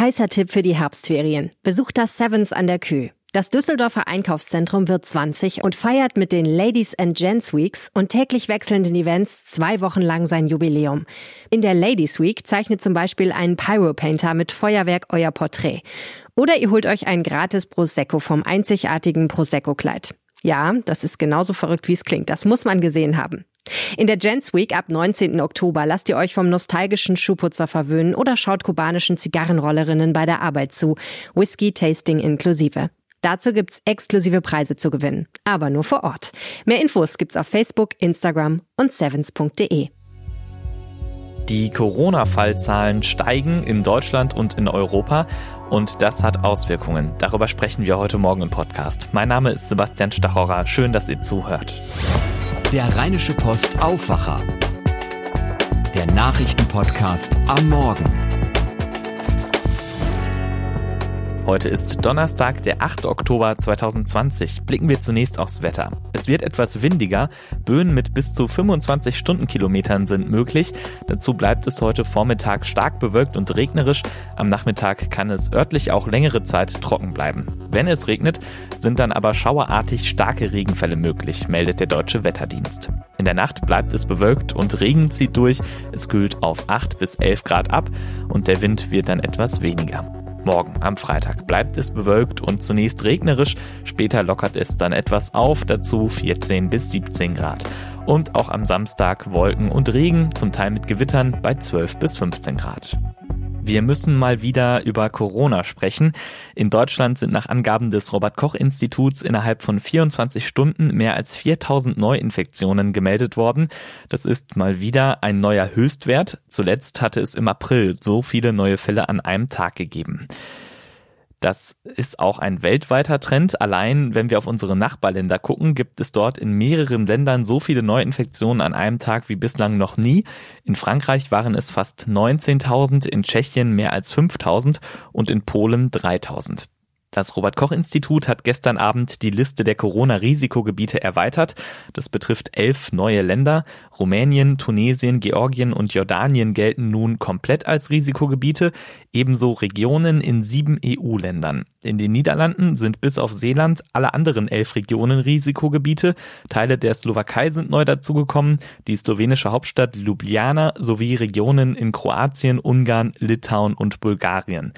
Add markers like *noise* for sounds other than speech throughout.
Heißer Tipp für die Herbstferien. Besucht das Sevens an der Kühe. Das Düsseldorfer Einkaufszentrum wird 20 und feiert mit den Ladies and Gents Weeks und täglich wechselnden Events zwei Wochen lang sein Jubiläum. In der Ladies Week zeichnet zum Beispiel ein Pyropainter mit Feuerwerk euer Porträt. Oder ihr holt euch ein gratis Prosecco vom einzigartigen Prosecco-Kleid. Ja, das ist genauso verrückt, wie es klingt. Das muss man gesehen haben. In der Gents Week ab 19. Oktober lasst ihr euch vom nostalgischen Schuhputzer verwöhnen oder schaut kubanischen Zigarrenrollerinnen bei der Arbeit zu. Whisky-Tasting inklusive. Dazu gibt's exklusive Preise zu gewinnen, aber nur vor Ort. Mehr Infos gibt's auf Facebook, Instagram und sevens.de. Die Corona-Fallzahlen steigen in Deutschland und in Europa und das hat Auswirkungen. Darüber sprechen wir heute Morgen im Podcast. Mein Name ist Sebastian Stachorra. Schön, dass ihr zuhört. Der Rheinische Post Aufwacher. Der Nachrichtenpodcast am Morgen. Heute ist Donnerstag, der 8. Oktober 2020. Blicken wir zunächst aufs Wetter. Es wird etwas windiger. Böen mit bis zu 25 Stundenkilometern sind möglich. Dazu bleibt es heute Vormittag stark bewölkt und regnerisch. Am Nachmittag kann es örtlich auch längere Zeit trocken bleiben. Wenn es regnet, sind dann aber schauerartig starke Regenfälle möglich, meldet der Deutsche Wetterdienst. In der Nacht bleibt es bewölkt und Regen zieht durch. Es kühlt auf 8 bis 11 Grad ab und der Wind wird dann etwas weniger. Morgen am Freitag bleibt es bewölkt und zunächst regnerisch, später lockert es dann etwas auf, dazu 14 bis 17 Grad. Und auch am Samstag Wolken und Regen, zum Teil mit Gewittern bei 12 bis 15 Grad. Wir müssen mal wieder über Corona sprechen. In Deutschland sind nach Angaben des Robert Koch Instituts innerhalb von 24 Stunden mehr als 4000 Neuinfektionen gemeldet worden. Das ist mal wieder ein neuer Höchstwert. Zuletzt hatte es im April so viele neue Fälle an einem Tag gegeben. Das ist auch ein weltweiter Trend. Allein wenn wir auf unsere Nachbarländer gucken, gibt es dort in mehreren Ländern so viele Neuinfektionen an einem Tag wie bislang noch nie. In Frankreich waren es fast 19.000, in Tschechien mehr als 5.000 und in Polen 3.000. Das Robert Koch Institut hat gestern Abend die Liste der Corona-Risikogebiete erweitert. Das betrifft elf neue Länder. Rumänien, Tunesien, Georgien und Jordanien gelten nun komplett als Risikogebiete, ebenso Regionen in sieben EU-Ländern. In den Niederlanden sind bis auf Seeland alle anderen elf Regionen Risikogebiete. Teile der Slowakei sind neu dazugekommen, die slowenische Hauptstadt Ljubljana sowie Regionen in Kroatien, Ungarn, Litauen und Bulgarien.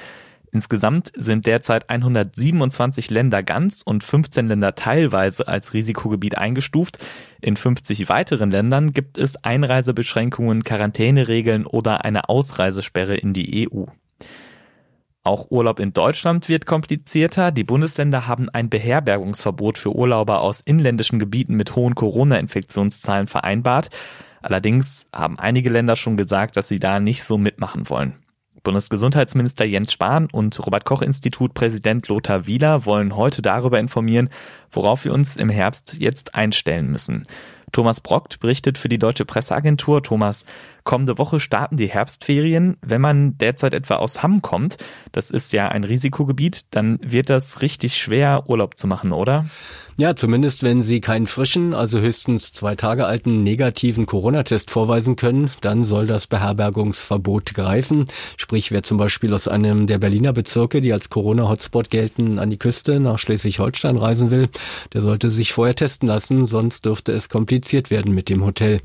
Insgesamt sind derzeit 127 Länder ganz und 15 Länder teilweise als Risikogebiet eingestuft. In 50 weiteren Ländern gibt es Einreisebeschränkungen, Quarantäneregeln oder eine Ausreisesperre in die EU. Auch Urlaub in Deutschland wird komplizierter. Die Bundesländer haben ein Beherbergungsverbot für Urlauber aus inländischen Gebieten mit hohen Corona-Infektionszahlen vereinbart. Allerdings haben einige Länder schon gesagt, dass sie da nicht so mitmachen wollen. Bundesgesundheitsminister Jens Spahn und Robert Koch Institut Präsident Lothar Wieler wollen heute darüber informieren, worauf wir uns im Herbst jetzt einstellen müssen. Thomas Brockt berichtet für die Deutsche Presseagentur. Thomas, kommende Woche starten die Herbstferien. Wenn man derzeit etwa aus Hamm kommt, das ist ja ein Risikogebiet, dann wird das richtig schwer, Urlaub zu machen, oder? Ja, zumindest wenn Sie keinen frischen, also höchstens zwei Tage alten negativen Corona-Test vorweisen können, dann soll das Beherbergungsverbot greifen. Sprich, wer zum Beispiel aus einem der Berliner Bezirke, die als Corona-Hotspot gelten, an die Küste nach Schleswig-Holstein reisen will, der sollte sich vorher testen lassen, sonst dürfte es kompliziert werden mit dem Hotel.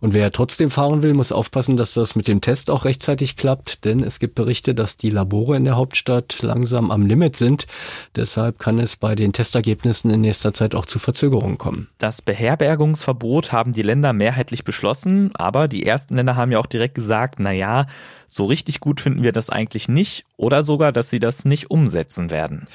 Und wer trotzdem fahren will, muss aufpassen, dass das mit dem Test auch rechtzeitig klappt, denn es gibt Berichte, dass die Labore in der Hauptstadt langsam am Limit sind. Deshalb kann es bei den Testergebnissen in nächster Zeit auch zu Verzögerungen kommen. Das Beherbergungsverbot haben die Länder mehrheitlich beschlossen, aber die ersten Länder haben ja auch direkt gesagt, na ja, so richtig gut finden wir das eigentlich nicht oder sogar, dass sie das nicht umsetzen werden.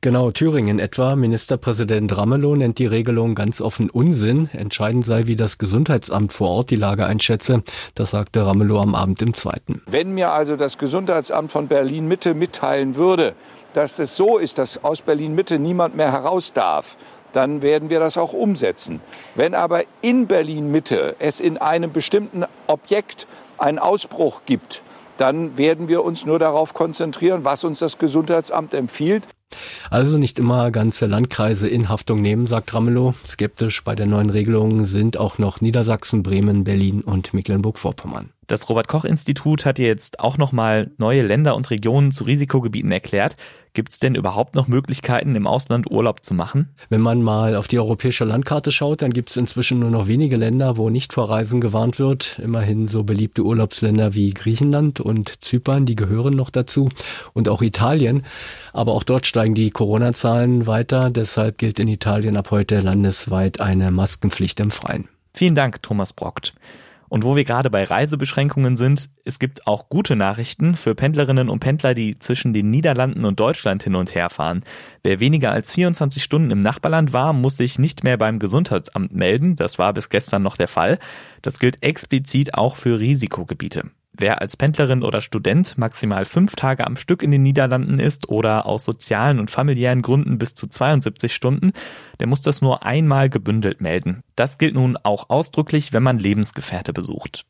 Genau, Thüringen etwa. Ministerpräsident Ramelow nennt die Regelung ganz offen Unsinn. Entscheidend sei, wie das Gesundheitsamt vor Ort die Lage einschätze. Das sagte Ramelow am Abend im Zweiten. Wenn mir also das Gesundheitsamt von Berlin Mitte mitteilen würde, dass es so ist, dass aus Berlin Mitte niemand mehr heraus darf, dann werden wir das auch umsetzen. Wenn aber in Berlin Mitte es in einem bestimmten Objekt einen Ausbruch gibt, dann werden wir uns nur darauf konzentrieren, was uns das Gesundheitsamt empfiehlt. Also nicht immer ganze Landkreise in Haftung nehmen, sagt Ramelow. Skeptisch bei der neuen Regelung sind auch noch Niedersachsen, Bremen, Berlin und Mecklenburg-Vorpommern. Das Robert Koch Institut hat jetzt auch nochmal neue Länder und Regionen zu Risikogebieten erklärt. Gibt es denn überhaupt noch Möglichkeiten, im Ausland Urlaub zu machen? Wenn man mal auf die europäische Landkarte schaut, dann gibt es inzwischen nur noch wenige Länder, wo nicht vor Reisen gewarnt wird. Immerhin so beliebte Urlaubsländer wie Griechenland und Zypern, die gehören noch dazu. Und auch Italien. Aber auch dort steigen die Corona-Zahlen weiter. Deshalb gilt in Italien ab heute landesweit eine Maskenpflicht im Freien. Vielen Dank, Thomas Brockt. Und wo wir gerade bei Reisebeschränkungen sind, es gibt auch gute Nachrichten für Pendlerinnen und Pendler, die zwischen den Niederlanden und Deutschland hin und her fahren. Wer weniger als 24 Stunden im Nachbarland war, muss sich nicht mehr beim Gesundheitsamt melden. Das war bis gestern noch der Fall. Das gilt explizit auch für Risikogebiete. Wer als Pendlerin oder Student maximal fünf Tage am Stück in den Niederlanden ist oder aus sozialen und familiären Gründen bis zu 72 Stunden, der muss das nur einmal gebündelt melden. Das gilt nun auch ausdrücklich, wenn man Lebensgefährte besucht.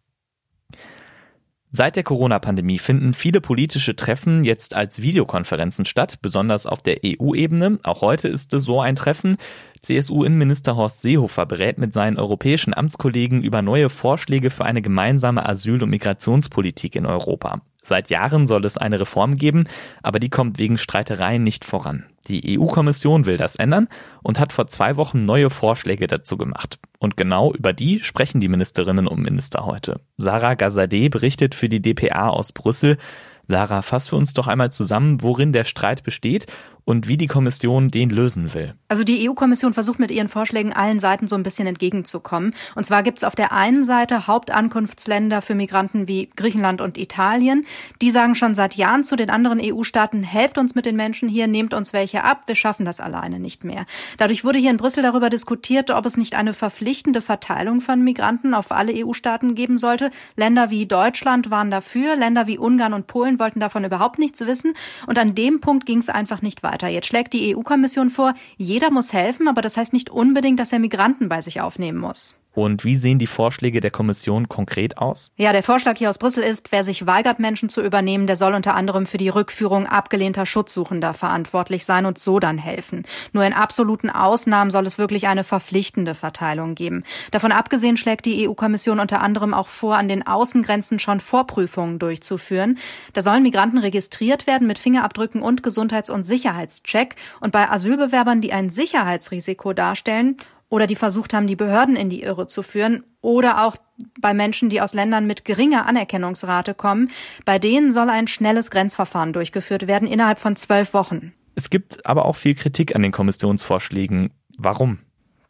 Seit der Corona-Pandemie finden viele politische Treffen jetzt als Videokonferenzen statt, besonders auf der EU-Ebene. Auch heute ist es so ein Treffen. CSU-Innenminister Horst Seehofer berät mit seinen europäischen Amtskollegen über neue Vorschläge für eine gemeinsame Asyl- und Migrationspolitik in Europa. Seit Jahren soll es eine Reform geben, aber die kommt wegen Streitereien nicht voran. Die EU-Kommission will das ändern und hat vor zwei Wochen neue Vorschläge dazu gemacht. Und genau über die sprechen die Ministerinnen und Minister heute. Sarah Gazadeh berichtet für die DPA aus Brüssel. Sarah, fass für uns doch einmal zusammen, worin der Streit besteht und wie die Kommission den lösen will. Also die EU-Kommission versucht mit ihren Vorschlägen allen Seiten so ein bisschen entgegenzukommen. Und zwar gibt es auf der einen Seite Hauptankunftsländer für Migranten wie Griechenland und Italien. Die sagen schon seit Jahren zu den anderen EU-Staaten, helft uns mit den Menschen hier, nehmt uns welche ab, wir schaffen das alleine nicht mehr. Dadurch wurde hier in Brüssel darüber diskutiert, ob es nicht eine verpflichtende Verteilung von Migranten auf alle EU-Staaten geben sollte. Länder wie Deutschland waren dafür, Länder wie Ungarn und Polen wollten davon überhaupt nichts wissen. Und an dem Punkt ging es einfach nicht weiter weiter. Jetzt schlägt die EU-Kommission vor, jeder muss helfen, aber das heißt nicht unbedingt, dass er Migranten bei sich aufnehmen muss. Und wie sehen die Vorschläge der Kommission konkret aus? Ja, der Vorschlag hier aus Brüssel ist, wer sich weigert, Menschen zu übernehmen, der soll unter anderem für die Rückführung abgelehnter Schutzsuchender verantwortlich sein und so dann helfen. Nur in absoluten Ausnahmen soll es wirklich eine verpflichtende Verteilung geben. Davon abgesehen schlägt die EU-Kommission unter anderem auch vor, an den Außengrenzen schon Vorprüfungen durchzuführen. Da sollen Migranten registriert werden mit Fingerabdrücken und Gesundheits- und Sicherheitscheck. Und bei Asylbewerbern, die ein Sicherheitsrisiko darstellen, oder die versucht haben, die Behörden in die Irre zu führen oder auch bei Menschen, die aus Ländern mit geringer Anerkennungsrate kommen. Bei denen soll ein schnelles Grenzverfahren durchgeführt werden innerhalb von zwölf Wochen. Es gibt aber auch viel Kritik an den Kommissionsvorschlägen. Warum?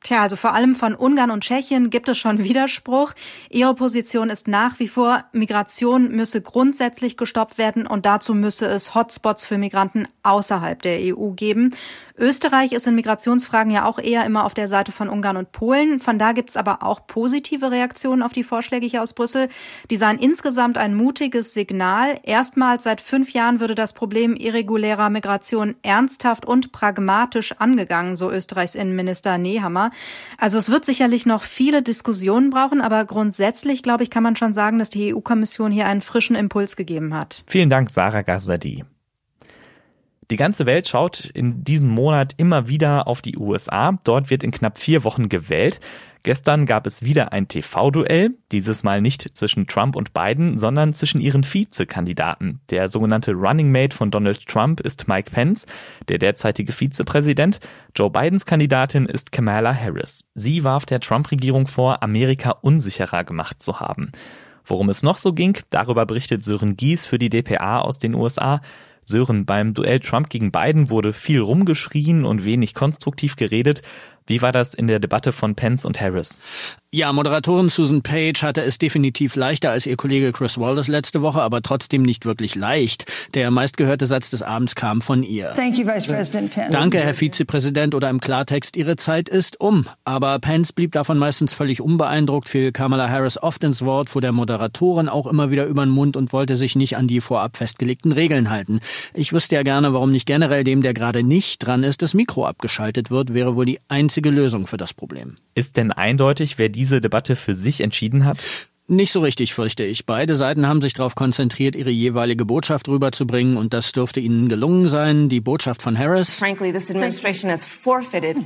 Tja, also vor allem von Ungarn und Tschechien gibt es schon *laughs* Widerspruch. Ihre Position ist nach wie vor, Migration müsse grundsätzlich gestoppt werden und dazu müsse es Hotspots für Migranten außerhalb der EU geben. Österreich ist in Migrationsfragen ja auch eher immer auf der Seite von Ungarn und Polen. Von da gibt's aber auch positive Reaktionen auf die Vorschläge hier aus Brüssel. Die seien insgesamt ein mutiges Signal. Erstmals seit fünf Jahren würde das Problem irregulärer Migration ernsthaft und pragmatisch angegangen, so Österreichs Innenminister Nehammer. Also es wird sicherlich noch viele Diskussionen brauchen, aber grundsätzlich, glaube ich, kann man schon sagen, dass die EU-Kommission hier einen frischen Impuls gegeben hat. Vielen Dank, Sarah Gazzadi. Die ganze Welt schaut in diesem Monat immer wieder auf die USA. Dort wird in knapp vier Wochen gewählt. Gestern gab es wieder ein TV-Duell, dieses Mal nicht zwischen Trump und Biden, sondern zwischen ihren Vizekandidaten. Der sogenannte Running Mate von Donald Trump ist Mike Pence, der derzeitige Vizepräsident. Joe Bidens Kandidatin ist Kamala Harris. Sie warf der Trump-Regierung vor, Amerika unsicherer gemacht zu haben. Worum es noch so ging, darüber berichtet Sören Gies für die DPA aus den USA. Sören, beim Duell Trump gegen Biden wurde viel rumgeschrien und wenig konstruktiv geredet. Wie war das in der Debatte von Pence und Harris? Ja, Moderatorin Susan Page hatte es definitiv leichter als ihr Kollege Chris Wallace letzte Woche, aber trotzdem nicht wirklich leicht. Der meistgehörte Satz des Abends kam von ihr. Thank you, Vice President Pence. Danke, Herr Vizepräsident, oder im Klartext, Ihre Zeit ist um. Aber Pence blieb davon meistens völlig unbeeindruckt, fiel Kamala Harris oft ins Wort, fuhr der Moderatorin auch immer wieder über den Mund und wollte sich nicht an die vorab festgelegten Regeln halten. Ich wüsste ja gerne, warum nicht generell dem, der gerade nicht dran ist, das Mikro abgeschaltet wird, wäre wohl die einzige Lösung für das Problem. Ist denn eindeutig, wer diese Debatte für sich entschieden hat? Nicht so richtig, fürchte ich. Beide Seiten haben sich darauf konzentriert, ihre jeweilige Botschaft rüberzubringen und das dürfte ihnen gelungen sein. Die Botschaft von Harris.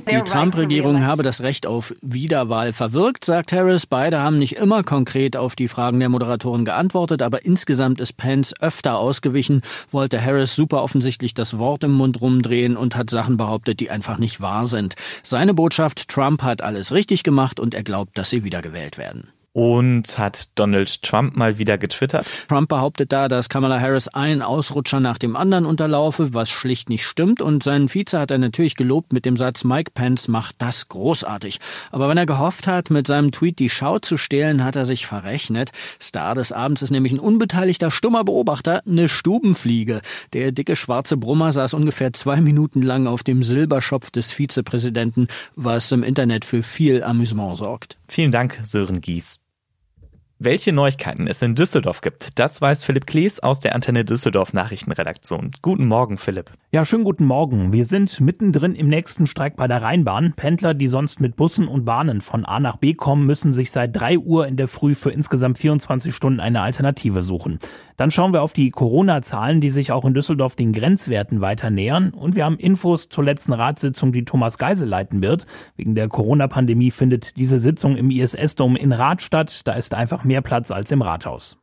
Die Trump-Regierung habe das Recht auf Wiederwahl verwirkt, sagt Harris. Beide haben nicht immer konkret auf die Fragen der Moderatoren geantwortet, aber insgesamt ist Pence öfter ausgewichen, wollte Harris super offensichtlich das Wort im Mund rumdrehen und hat Sachen behauptet, die einfach nicht wahr sind. Seine Botschaft, Trump hat alles richtig gemacht und er glaubt, dass sie wiedergewählt werden. Und hat Donald Trump mal wieder getwittert? Trump behauptet da, dass Kamala Harris einen Ausrutscher nach dem anderen unterlaufe, was schlicht nicht stimmt. Und seinen Vize hat er natürlich gelobt mit dem Satz, Mike Pence macht das großartig. Aber wenn er gehofft hat, mit seinem Tweet die Schau zu stehlen, hat er sich verrechnet. Star des Abends ist nämlich ein unbeteiligter, stummer Beobachter, eine Stubenfliege. Der dicke schwarze Brummer saß ungefähr zwei Minuten lang auf dem Silberschopf des Vizepräsidenten, was im Internet für viel Amüsement sorgt. Vielen Dank, Sören Gies. Welche Neuigkeiten es in Düsseldorf gibt, das weiß Philipp Klees aus der Antenne Düsseldorf Nachrichtenredaktion. Guten Morgen, Philipp. Ja, schönen guten Morgen. Wir sind mittendrin im nächsten Streik bei der Rheinbahn. Pendler, die sonst mit Bussen und Bahnen von A nach B kommen, müssen sich seit 3 Uhr in der Früh für insgesamt 24 Stunden eine Alternative suchen. Dann schauen wir auf die Corona-Zahlen, die sich auch in Düsseldorf den Grenzwerten weiter nähern. Und wir haben Infos zur letzten Ratssitzung, die Thomas Geisel leiten wird. Wegen der Corona-Pandemie findet diese Sitzung im ISS-Dom in Rath statt. Da ist einfach mehr Platz als im Rathaus.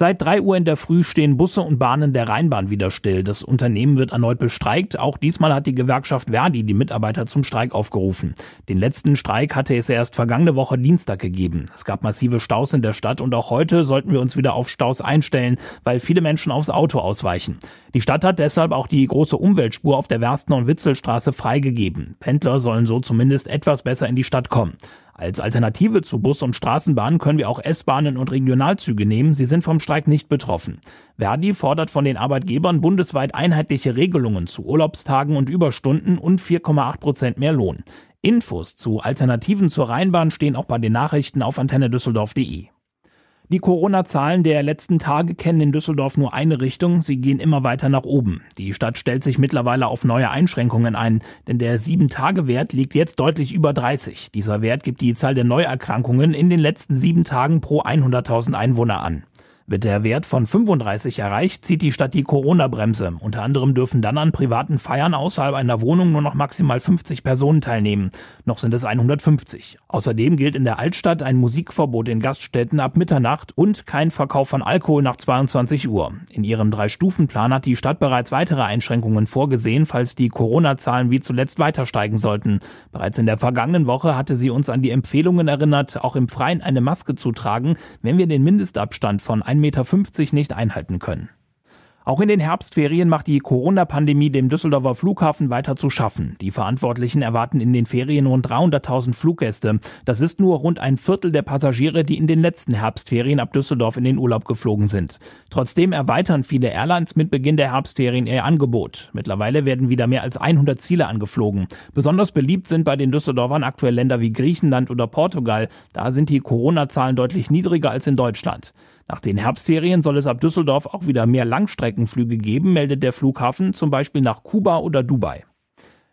Seit drei Uhr in der Früh stehen Busse und Bahnen der Rheinbahn wieder still. Das Unternehmen wird erneut bestreikt. Auch diesmal hat die Gewerkschaft Verdi die Mitarbeiter zum Streik aufgerufen. Den letzten Streik hatte es erst vergangene Woche Dienstag gegeben. Es gab massive Staus in der Stadt und auch heute sollten wir uns wieder auf Staus einstellen, weil viele Menschen aufs Auto ausweichen. Die Stadt hat deshalb auch die große Umweltspur auf der Werstner- und Witzelstraße freigegeben. Pendler sollen so zumindest etwas besser in die Stadt kommen. Als Alternative zu Bus und Straßenbahnen können wir auch S-Bahnen und Regionalzüge nehmen. Sie sind vom Streik nicht betroffen. Verdi fordert von den Arbeitgebern bundesweit einheitliche Regelungen zu Urlaubstagen und Überstunden und 4,8 Prozent mehr Lohn. Infos zu Alternativen zur Rheinbahn stehen auch bei den Nachrichten auf antennedüsseldorf.de. Die Corona-Zahlen der letzten Tage kennen in Düsseldorf nur eine Richtung. Sie gehen immer weiter nach oben. Die Stadt stellt sich mittlerweile auf neue Einschränkungen ein, denn der 7-Tage-Wert liegt jetzt deutlich über 30. Dieser Wert gibt die Zahl der Neuerkrankungen in den letzten sieben Tagen pro 100.000 Einwohner an. Wird der Wert von 35 erreicht, zieht die Stadt die Corona-Bremse. Unter anderem dürfen dann an privaten Feiern außerhalb einer Wohnung nur noch maximal 50 Personen teilnehmen. Noch sind es 150. Außerdem gilt in der Altstadt ein Musikverbot in Gaststätten ab Mitternacht und kein Verkauf von Alkohol nach 22 Uhr. In ihrem Drei-Stufen-Plan hat die Stadt bereits weitere Einschränkungen vorgesehen, falls die Corona-Zahlen wie zuletzt weiter steigen sollten. Bereits in der vergangenen Woche hatte sie uns an die Empfehlungen erinnert, auch im Freien eine Maske zu tragen, wenn wir den Mindestabstand von 1,50 Meter nicht einhalten können. Auch in den Herbstferien macht die Corona-Pandemie dem Düsseldorfer Flughafen weiter zu schaffen. Die Verantwortlichen erwarten in den Ferien rund 300.000 Fluggäste. Das ist nur rund ein Viertel der Passagiere, die in den letzten Herbstferien ab Düsseldorf in den Urlaub geflogen sind. Trotzdem erweitern viele Airlines mit Beginn der Herbstferien ihr Angebot. Mittlerweile werden wieder mehr als 100 Ziele angeflogen. Besonders beliebt sind bei den Düsseldorfern aktuell Länder wie Griechenland oder Portugal. Da sind die Corona-Zahlen deutlich niedriger als in Deutschland. Nach den Herbstferien soll es ab Düsseldorf auch wieder mehr Langstreckenflüge geben, meldet der Flughafen, zum Beispiel nach Kuba oder Dubai.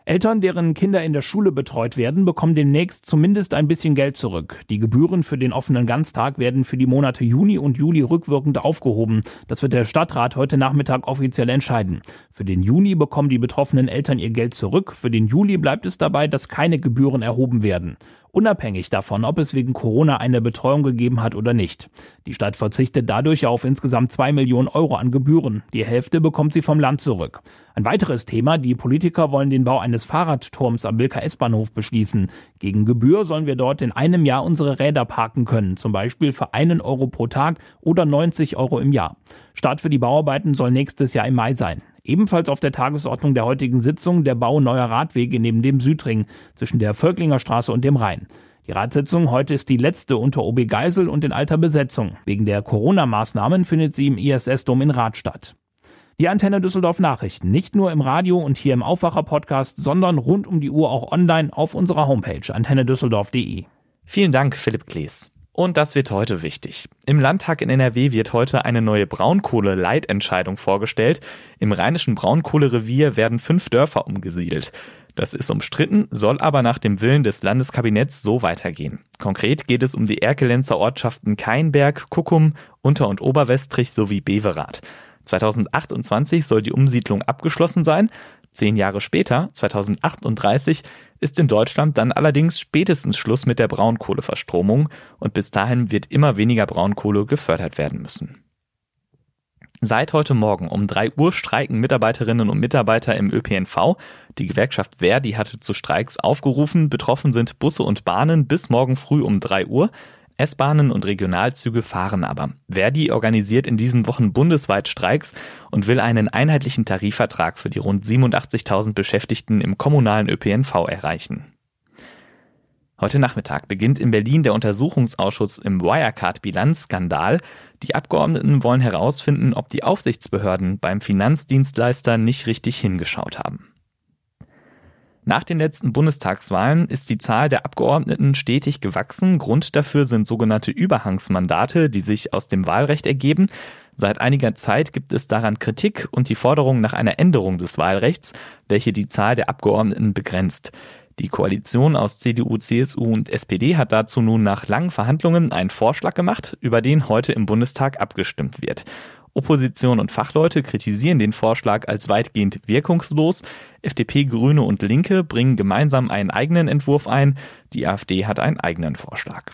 Eltern, deren Kinder in der Schule betreut werden, bekommen demnächst zumindest ein bisschen Geld zurück. Die Gebühren für den offenen Ganztag werden für die Monate Juni und Juli rückwirkend aufgehoben. Das wird der Stadtrat heute Nachmittag offiziell entscheiden. Für den Juni bekommen die betroffenen Eltern ihr Geld zurück. Für den Juli bleibt es dabei, dass keine Gebühren erhoben werden unabhängig davon, ob es wegen Corona eine Betreuung gegeben hat oder nicht. Die Stadt verzichtet dadurch auf insgesamt zwei Millionen Euro an Gebühren. Die Hälfte bekommt sie vom Land zurück. Ein weiteres Thema, die Politiker wollen den Bau eines Fahrradturms am Wilker S-Bahnhof beschließen. Gegen Gebühr sollen wir dort in einem Jahr unsere Räder parken können, zum Beispiel für einen Euro pro Tag oder 90 Euro im Jahr. Start für die Bauarbeiten soll nächstes Jahr im Mai sein. Ebenfalls auf der Tagesordnung der heutigen Sitzung der Bau neuer Radwege neben dem Südring zwischen der Völklinger Straße und dem Rhein. Die Ratssitzung heute ist die letzte unter OB Geisel und in alter Besetzung. Wegen der Corona-Maßnahmen findet sie im ISS-Dom in Rath statt. Die Antenne Düsseldorf Nachrichten nicht nur im Radio und hier im Aufwacher-Podcast, sondern rund um die Uhr auch online auf unserer Homepage antennedüsseldorf.de. Vielen Dank, Philipp Klees. Und das wird heute wichtig. Im Landtag in NRW wird heute eine neue Braunkohle-Leitentscheidung vorgestellt. Im rheinischen Braunkohlerevier werden fünf Dörfer umgesiedelt. Das ist umstritten, soll aber nach dem Willen des Landeskabinetts so weitergehen. Konkret geht es um die Erkelenzer Ortschaften Keinberg, Kuckum, Unter- und Oberwestrich sowie Beverath. 2028 soll die Umsiedlung abgeschlossen sein. Zehn Jahre später, 2038, ist in Deutschland dann allerdings spätestens Schluss mit der Braunkohleverstromung und bis dahin wird immer weniger Braunkohle gefördert werden müssen. Seit heute Morgen um 3 Uhr streiken Mitarbeiterinnen und Mitarbeiter im ÖPNV. Die Gewerkschaft Verdi hatte zu Streiks aufgerufen. Betroffen sind Busse und Bahnen bis morgen früh um 3 Uhr. S-Bahnen und Regionalzüge fahren aber. Verdi organisiert in diesen Wochen bundesweit Streiks und will einen einheitlichen Tarifvertrag für die rund 87.000 Beschäftigten im kommunalen ÖPNV erreichen. Heute Nachmittag beginnt in Berlin der Untersuchungsausschuss im Wirecard-Bilanzskandal. Die Abgeordneten wollen herausfinden, ob die Aufsichtsbehörden beim Finanzdienstleister nicht richtig hingeschaut haben. Nach den letzten Bundestagswahlen ist die Zahl der Abgeordneten stetig gewachsen. Grund dafür sind sogenannte Überhangsmandate, die sich aus dem Wahlrecht ergeben. Seit einiger Zeit gibt es daran Kritik und die Forderung nach einer Änderung des Wahlrechts, welche die Zahl der Abgeordneten begrenzt. Die Koalition aus CDU, CSU und SPD hat dazu nun nach langen Verhandlungen einen Vorschlag gemacht, über den heute im Bundestag abgestimmt wird. Opposition und Fachleute kritisieren den Vorschlag als weitgehend wirkungslos. FDP, Grüne und Linke bringen gemeinsam einen eigenen Entwurf ein. Die AfD hat einen eigenen Vorschlag.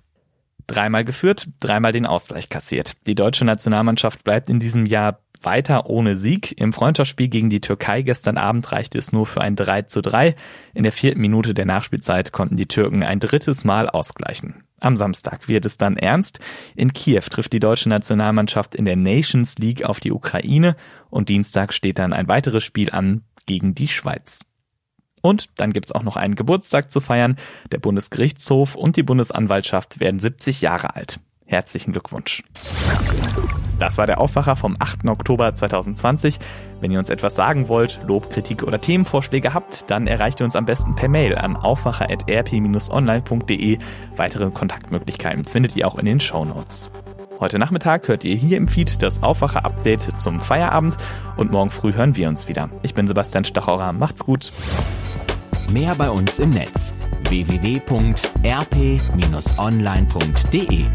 Dreimal geführt, dreimal den Ausgleich kassiert. Die deutsche Nationalmannschaft bleibt in diesem Jahr weiter ohne Sieg. Im Freundschaftsspiel gegen die Türkei gestern Abend reichte es nur für ein 3 zu 3. In der vierten Minute der Nachspielzeit konnten die Türken ein drittes Mal ausgleichen. Am Samstag wird es dann ernst. In Kiew trifft die deutsche Nationalmannschaft in der Nations League auf die Ukraine und Dienstag steht dann ein weiteres Spiel an gegen die Schweiz. Und dann gibt's auch noch einen Geburtstag zu feiern. Der Bundesgerichtshof und die Bundesanwaltschaft werden 70 Jahre alt. Herzlichen Glückwunsch. Das war der Aufwacher vom 8. Oktober 2020. Wenn ihr uns etwas sagen wollt, Lob, Kritik oder Themenvorschläge habt, dann erreicht ihr uns am besten per Mail an aufwacher.rp-online.de. Weitere Kontaktmöglichkeiten findet ihr auch in den Show Notes. Heute Nachmittag hört ihr hier im Feed das Aufwacher-Update zum Feierabend und morgen früh hören wir uns wieder. Ich bin Sebastian Stachauer. Macht's gut. Mehr bei uns im Netz www.rp-online.de